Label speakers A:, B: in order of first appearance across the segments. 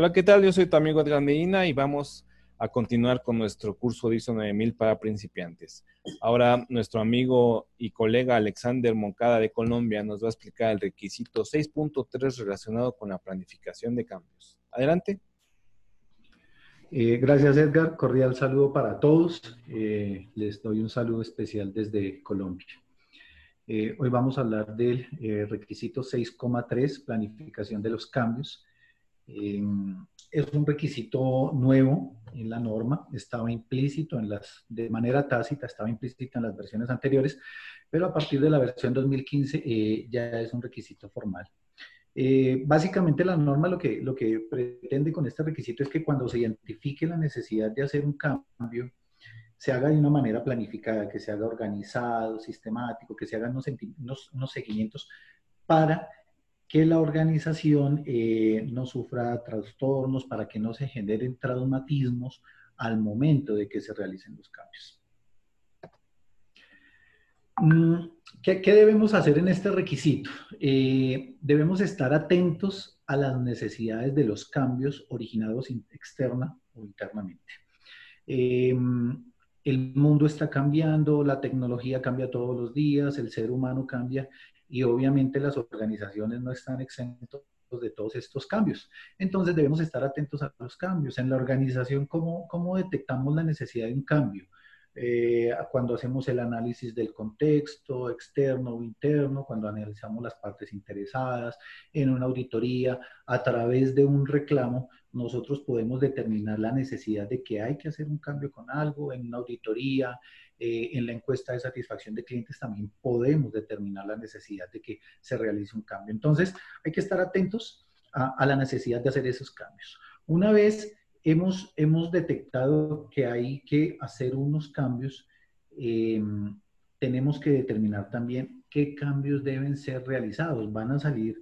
A: Hola, ¿qué tal? Yo soy tu amigo Adrián Medina y vamos a continuar con nuestro curso de ISO 9000 para principiantes. Ahora nuestro amigo y colega Alexander Moncada de Colombia nos va a explicar el requisito 6.3 relacionado con la planificación de cambios. Adelante.
B: Eh, gracias Edgar, cordial saludo para todos. Eh, les doy un saludo especial desde Colombia. Eh, hoy vamos a hablar del requisito 6.3, planificación de los cambios. Es un requisito nuevo en la norma, estaba implícito en las, de manera tácita, estaba implícito en las versiones anteriores, pero a partir de la versión 2015 ya es un requisito formal. Eh, básicamente la norma lo que, lo que pretende con este requisito es que cuando se identifique la necesidad de hacer un cambio, se haga de una manera planificada, que se haga organizado, sistemático, que se hagan unos, seguimientos para que la organización eh, no sufra trastornos, para que no se generen traumatismos al momento de que se realicen los cambios. Mm, ¿Qué, debemos hacer en este requisito? Eh, debemos estar atentos a las necesidades de los cambios originados externa o internamente. Em, el mundo está cambiando, la tecnología cambia todos los días, el ser humano cambia y obviamente las organizaciones no están exentos de todos estos cambios. Entonces debemos estar atentos a los cambios. En la organización, ¿cómo, cómo detectamos la necesidad de un cambio? Eh, cuando hacemos el análisis del contexto externo o interno, cuando analizamos las partes interesadas, en una auditoría, a través de un reclamo, nosotros podemos determinar la necesidad de que hay que hacer un cambio con algo, en una auditoría, eh, en la encuesta de satisfacción de clientes también podemos determinar la necesidad de que se realice un cambio. Entonces, hay que estar atentos a, a la necesidad de hacer esos cambios. Una vez hemos, hemos detectado que hay que hacer unos cambios. Eh, tenemos que determinar también qué cambios deben ser realizados. Van a salir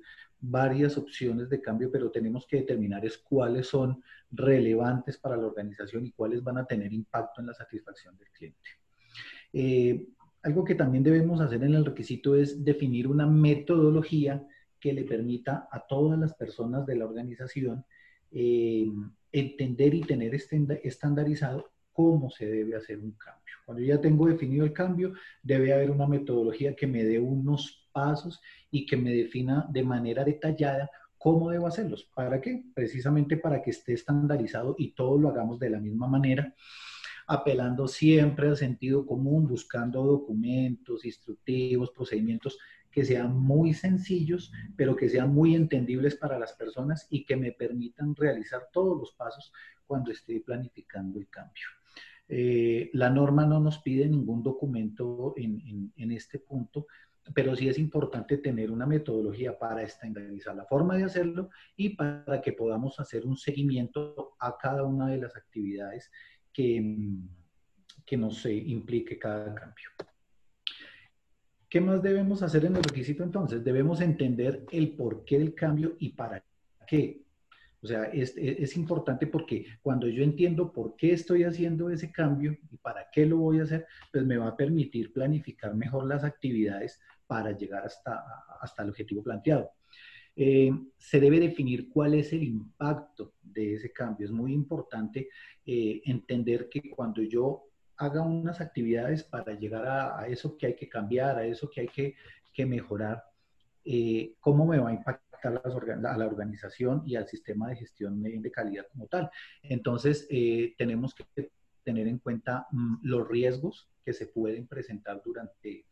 B: varias opciones de cambio, pero tenemos que determinar es cuáles son relevantes para la organización y cuáles van a tener impacto en la satisfacción del cliente. Eh, algo que también debemos hacer en el requisito es definir una metodología que le permita a todas las personas de la organización eh, entender y tener estandarizado cómo se debe hacer un cambio. Cuando ya tengo definido el cambio, debe haber una metodología que me dé unos pasos y que me defina de manera detallada cómo debo hacerlos. ¿Para qué? Precisamente para que esté estandarizado y todos lo hagamos de la misma manera, apelando siempre al sentido común, buscando documentos, instructivos, procedimientos que sean muy sencillos, pero que sean muy entendibles para las personas y que me permitan realizar todos los pasos cuando esté planificando el cambio. Eh, la norma no nos pide ningún documento en, en, este punto, pero sí es importante tener una metodología para estandarizar la forma de hacerlo y para que podamos hacer un seguimiento a cada una de las actividades que, que nos implique cada cambio. ¿Qué más debemos hacer en el requisito entonces? Debemos entender el porqué del cambio y para qué. O sea, es, es, importante porque cuando yo entiendo por qué estoy haciendo ese cambio y para qué lo voy a hacer, pues me va a permitir planificar mejor las actividades para llegar hasta, hasta el objetivo planteado. Eh, se debe definir cuál es el impacto de ese cambio. Es muy importante eh, entender que cuando yo haga unas actividades para llegar a, eso que hay que cambiar, a eso que hay que, que mejorar, eh, cómo me va a impactar a la organización y al sistema de gestión de, calidad como tal. Entonces, tenemos que tener en cuenta mm, los riesgos que se pueden presentar durante,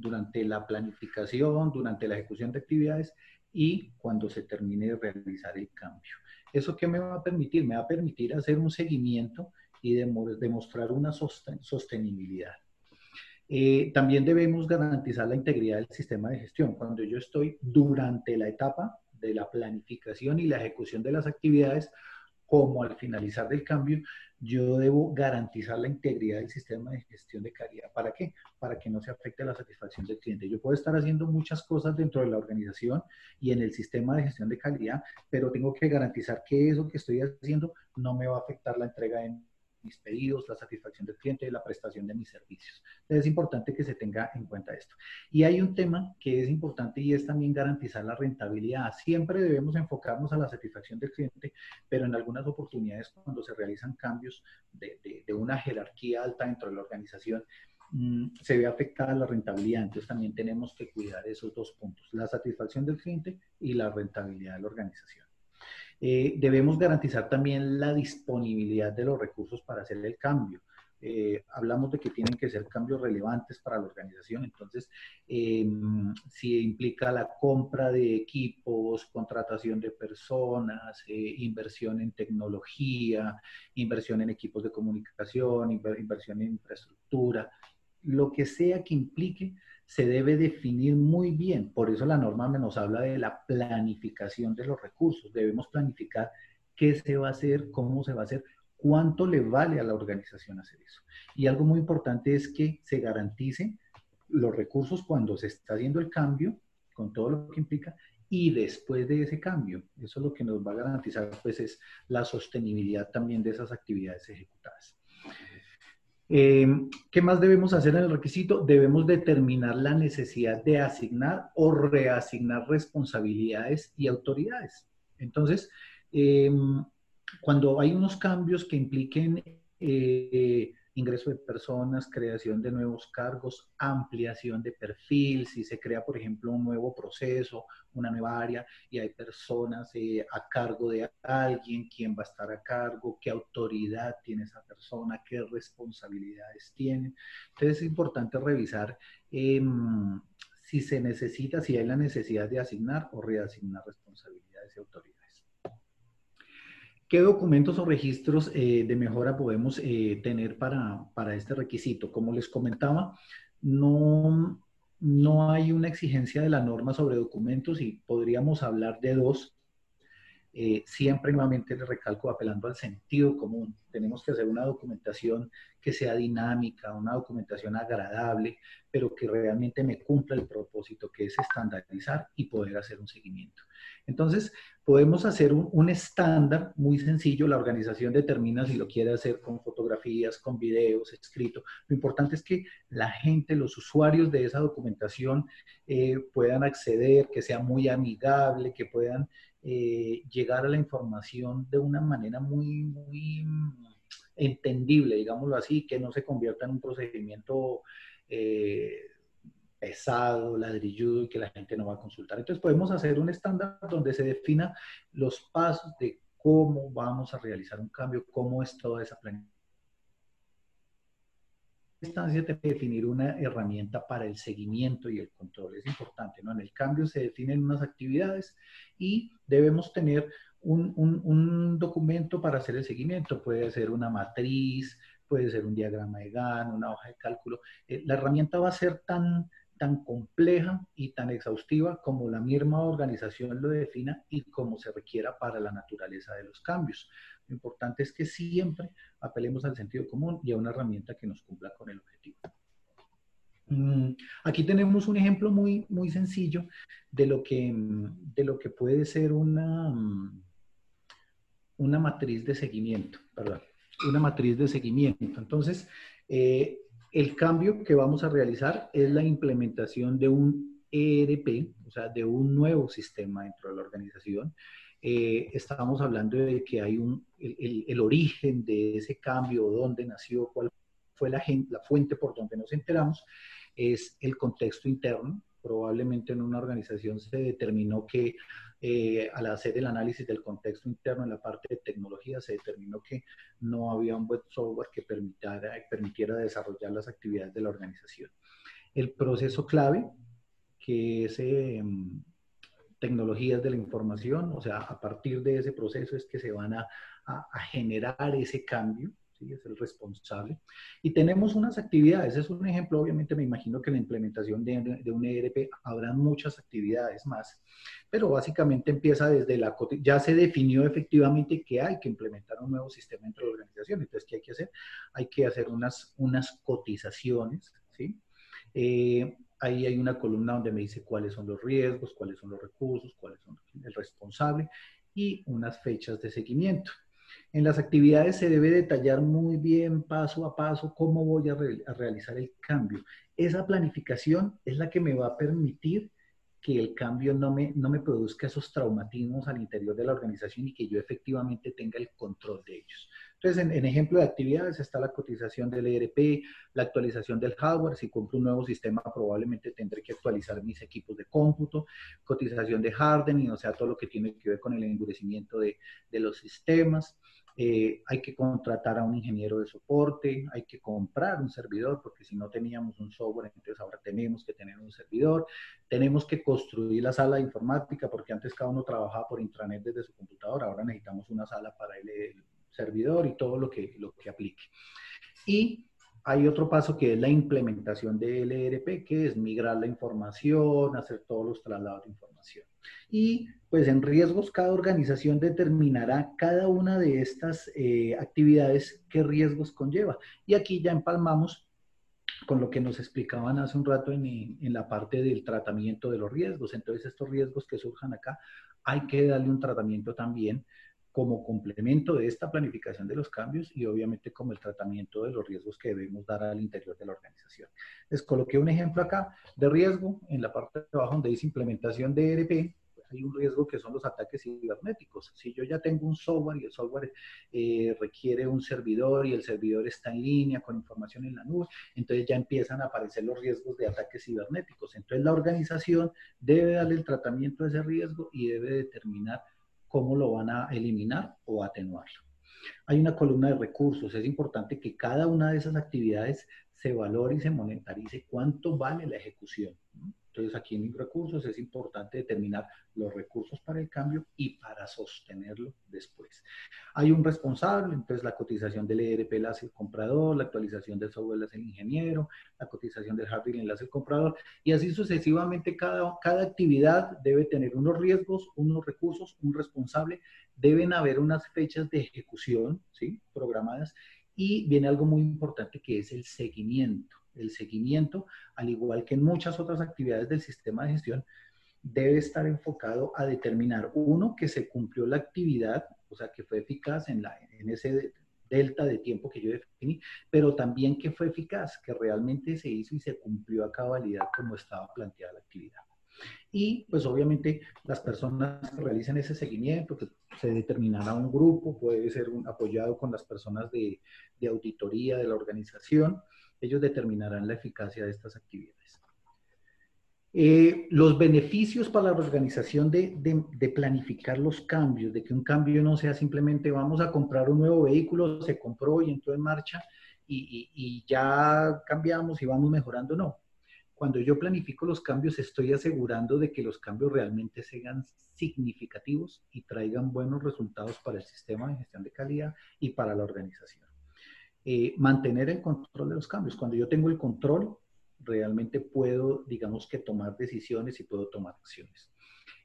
B: durante la planificación, durante la ejecución de actividades y cuando se termine de realizar el cambio. ¿Eso qué me va a permitir? Me va a permitir hacer un seguimiento y demostrar una sostenibilidad. Eh, también debemos garantizar la integridad del sistema de gestión. Cuando yo estoy durante la etapa de la planificación y la ejecución de las actividades, como al finalizar del cambio, yo debo garantizar la integridad del sistema de gestión de calidad. ¿Para qué? Para que no se afecte la satisfacción del cliente. Yo puedo estar haciendo muchas cosas dentro de la organización y en el sistema de gestión de calidad, pero tengo que garantizar que eso que estoy haciendo no me va a afectar la entrega de mis pedidos, la satisfacción del cliente y la prestación de mis servicios. Entonces es importante que se tenga en cuenta esto. Y hay un tema que es importante y es también garantizar la rentabilidad. Siempre debemos enfocarnos a la satisfacción del cliente, pero en algunas oportunidades cuando se realizan cambios de, una jerarquía alta dentro de la organización, mm, se ve afectada la rentabilidad. Entonces también tenemos que cuidar esos dos puntos, la satisfacción del cliente y la rentabilidad de la organización. Eh, debemos garantizar también la disponibilidad de los recursos para hacer el cambio. Eh, hablamos de que tienen que ser cambios relevantes para la organización, entonces em, si implica la compra de equipos, contratación de personas, eh, inversión en tecnología, inversión en equipos de comunicación, inversión en infraestructura, lo que sea que implique, se debe definir muy bien. Por eso la norma nos habla de la planificación de los recursos. Debemos planificar qué se va a hacer, cómo se va a hacer, cuánto le vale a la organización hacer eso. Y algo muy importante es que se garantice los recursos cuando se está haciendo el cambio, con todo lo que implica, y después de ese cambio. Eso es lo que nos va a garantizar, pues, es la sostenibilidad también de esas actividades ejecutadas. Eh, ¿Qué más debemos hacer en el requisito? Debemos determinar la necesidad de asignar o reasignar responsabilidades y autoridades. Entonces, em, cuando hay unos cambios que impliquen eh, ingreso de personas, creación de nuevos cargos, ampliación de perfil, si se crea, por ejemplo, un nuevo proceso, una nueva área y hay personas eh, a cargo de alguien, quién va a estar a cargo, qué autoridad tiene esa persona, qué responsabilidades tiene. Entonces es importante revisar em, si se necesita, si hay la necesidad de asignar o reasignar responsabilidades y autoridades. ¿Qué documentos o registros eh, de mejora podemos eh, tener para, para, este requisito? Como les comentaba, no, no hay una exigencia de la norma sobre documentos y podríamos hablar de dos. Eh, siempre nuevamente les recalco apelando al sentido común. Tenemos que hacer una documentación que sea dinámica, una documentación agradable, pero que realmente me cumpla el propósito que es estandarizar y poder hacer un seguimiento. Entonces, podemos hacer un, estándar muy sencillo. La organización determina si lo quiere hacer con fotografías, con videos, escrito. Lo importante es que la gente, los usuarios de esa documentación eh, puedan acceder, que sea muy amigable, que puedan eh, llegar a la información de una manera muy, muy entendible, digámoslo así, que no se convierta en un procedimiento eh, pesado, ladrilludo y que la gente no va a consultar. Entonces podemos hacer un estándar donde se defina los pasos de cómo vamos a realizar un cambio, cómo es toda esa planificación. Instancia de definir una herramienta para el seguimiento y el control. Es importante, ¿no? En el cambio se definen unas actividades y debemos tener un, un documento para hacer el seguimiento. Puede ser una matriz, puede ser un diagrama de GAN, una hoja de cálculo. Eh, la herramienta va a ser tan tan compleja y tan exhaustiva como la misma organización lo defina y como se requiera para la naturaleza de los cambios. Lo importante es que siempre apelemos al sentido común y a una herramienta que nos cumpla con el objetivo. Mm, aquí tenemos un ejemplo muy, muy sencillo de lo, que, de lo que puede ser una, una matriz de seguimiento, perdón, una matriz de seguimiento. Entonces, eh, el cambio que vamos a realizar es la implementación de un ERP, o sea, de un nuevo sistema dentro de la organización. Eh, estábamos hablando de que hay un, el, origen de ese cambio, dónde nació, cuál fue la, la fuente por donde nos enteramos, es el contexto interno. Probablemente en una organización se determinó que eh, al hacer el análisis del contexto interno en la parte de tecnología, se determinó que no había un buen software que permitiera, permitiera desarrollar las actividades de la organización. El proceso clave, que es em, tecnologías de la información, o sea, a partir de ese proceso es que se van a, a, generar ese cambio, ¿sí? es el responsable. Y tenemos unas actividades, es un ejemplo, obviamente me imagino que la implementación de, de un ERP habrá muchas actividades más, pero básicamente empieza desde la, ya se definió efectivamente que hay que implementar un nuevo sistema dentro de la organización, entonces, ¿qué hay que hacer? Hay que hacer unas, unas cotizaciones, ¿sí? Eh, ahí hay una columna donde me dice cuáles son los riesgos, cuáles son los recursos, cuáles son el responsable y unas fechas de seguimiento. En las actividades se debe detallar muy bien, paso a paso, cómo voy a, realizar el cambio. Esa planificación es la que me va a permitir que el cambio no me, no me produzca esos traumatismos al interior de la organización y que yo efectivamente tenga el control de ellos. Entonces, en, ejemplo de actividades está la cotización del ERP, la actualización del hardware. Si compro un nuevo sistema, probablemente tendré que actualizar mis equipos de cómputo, cotización de hardening, o sea, todo lo que tiene que ver con el endurecimiento de, de los sistemas. Eh, hay que contratar a un ingeniero de soporte, hay que comprar un servidor, porque si no teníamos un software, entonces ahora tenemos que tener un servidor, tenemos que construir la sala de informática, porque antes cada uno trabajaba por intranet desde su computadora, ahora necesitamos una sala para el, servidor y todo lo que, lo que aplique. Y hay otro paso que es la implementación del ERP, que es migrar la información, hacer todos los traslados de información. Y pues en riesgos cada organización determinará cada una de estas eh, actividades qué riesgos conlleva. Y aquí ya empalmamos con lo que nos explicaban hace un rato en, en, la parte del tratamiento de los riesgos. Entonces, estos riesgos que surjan acá, hay que darle un tratamiento también como complemento de esta planificación de los cambios y obviamente como el tratamiento de los riesgos que debemos dar al interior de la organización. Les coloqué un ejemplo acá de riesgo en la parte de abajo donde dice implementación de ERP. Hay un riesgo que son los ataques cibernéticos. Si yo ya tengo un software y el software eh, requiere un servidor y el servidor está en línea con información en la nube, entonces ya empiezan a aparecer los riesgos de ataques cibernéticos. Entonces la organización debe darle el tratamiento de ese riesgo y debe determinar cómo lo van a eliminar o atenuarlo. Hay una columna de recursos. Es importante que cada una de esas actividades se valore y se monetarice cuánto vale la ejecución. Entonces, aquí en recursos es importante determinar los recursos para el cambio y para sostenerlo después. Hay un responsable, entonces la cotización del ERP la hace el comprador, la actualización del software la hace el ingeniero, la cotización del hardware la hace el comprador, y así sucesivamente cada, cada actividad debe tener unos riesgos, unos recursos, un responsable, deben haber unas fechas de ejecución, ¿sí? Programadas, y viene algo muy importante que es el seguimiento el seguimiento, al igual que en muchas otras actividades del sistema de gestión, debe estar enfocado a determinar, uno, que se cumplió la actividad, o sea, que fue eficaz en, la, en ese delta de tiempo que yo definí, pero también que fue eficaz, que realmente se hizo y se cumplió a cabalidad como estaba planteada la actividad. Y pues obviamente las personas que realicen ese seguimiento, que se determinará un grupo, puede ser un, apoyado con las personas de auditoría de la organización, ellos determinarán la eficacia de estas actividades. Eh, los beneficios para la organización de, planificar los cambios, de que un cambio no sea simplemente vamos a comprar un nuevo vehículo, se compró y entró en marcha y, y ya cambiamos y vamos mejorando, no. Cuando yo planifico los cambios, estoy asegurando de que los cambios realmente sean significativos y traigan buenos resultados para el sistema de gestión de calidad y para la organización. Eh, mantener el control de los cambios. Cuando yo tengo el control, realmente puedo, digamos que tomar decisiones y puedo tomar acciones.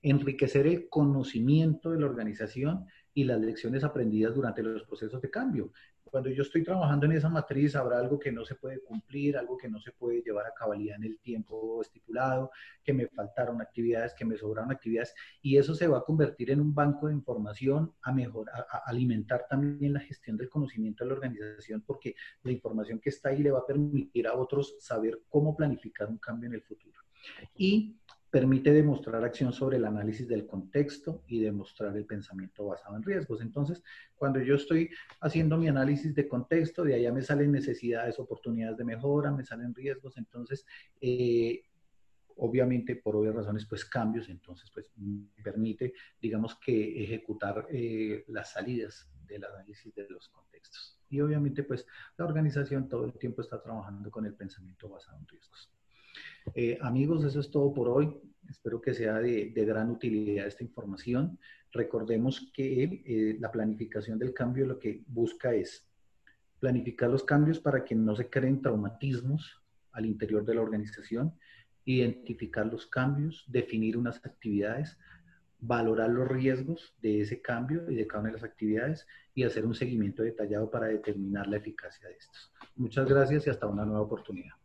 B: Enriquecer el conocimiento de la organización y las lecciones aprendidas durante los procesos de cambio cuando yo estoy trabajando en esa matriz habrá algo que no se puede cumplir, algo que no se puede llevar a cabalidad en el tiempo estipulado, que me faltaron actividades, que me sobraron actividades, y eso se va a convertir en un banco de información a mejorar, a alimentar también la gestión del conocimiento de la organización, porque la información que está ahí le va a permitir a otros saber cómo planificar un cambio en el futuro. Y permite demostrar acción sobre el análisis del contexto y demostrar el pensamiento basado en riesgos. Entonces, cuando yo estoy haciendo mi análisis de contexto, de allá me salen necesidades, oportunidades de mejora, me salen riesgos, entonces, eh, obviamente, por obvias razones, pues cambios, entonces, pues me permite, digamos que ejecutar eh, las salidas del análisis de los contextos. Y obviamente, pues la organización todo el tiempo está trabajando con el pensamiento basado en riesgos. Eh, amigos, eso es todo por hoy. Espero que sea de, gran utilidad esta información. Recordemos que eh, la planificación del cambio lo que busca es planificar los cambios para que no se creen traumatismos al interior de la organización, identificar los cambios, definir unas actividades, valorar los riesgos de ese cambio y de cada una de las actividades y hacer un seguimiento detallado para determinar la eficacia de estos. Muchas gracias y hasta una nueva oportunidad.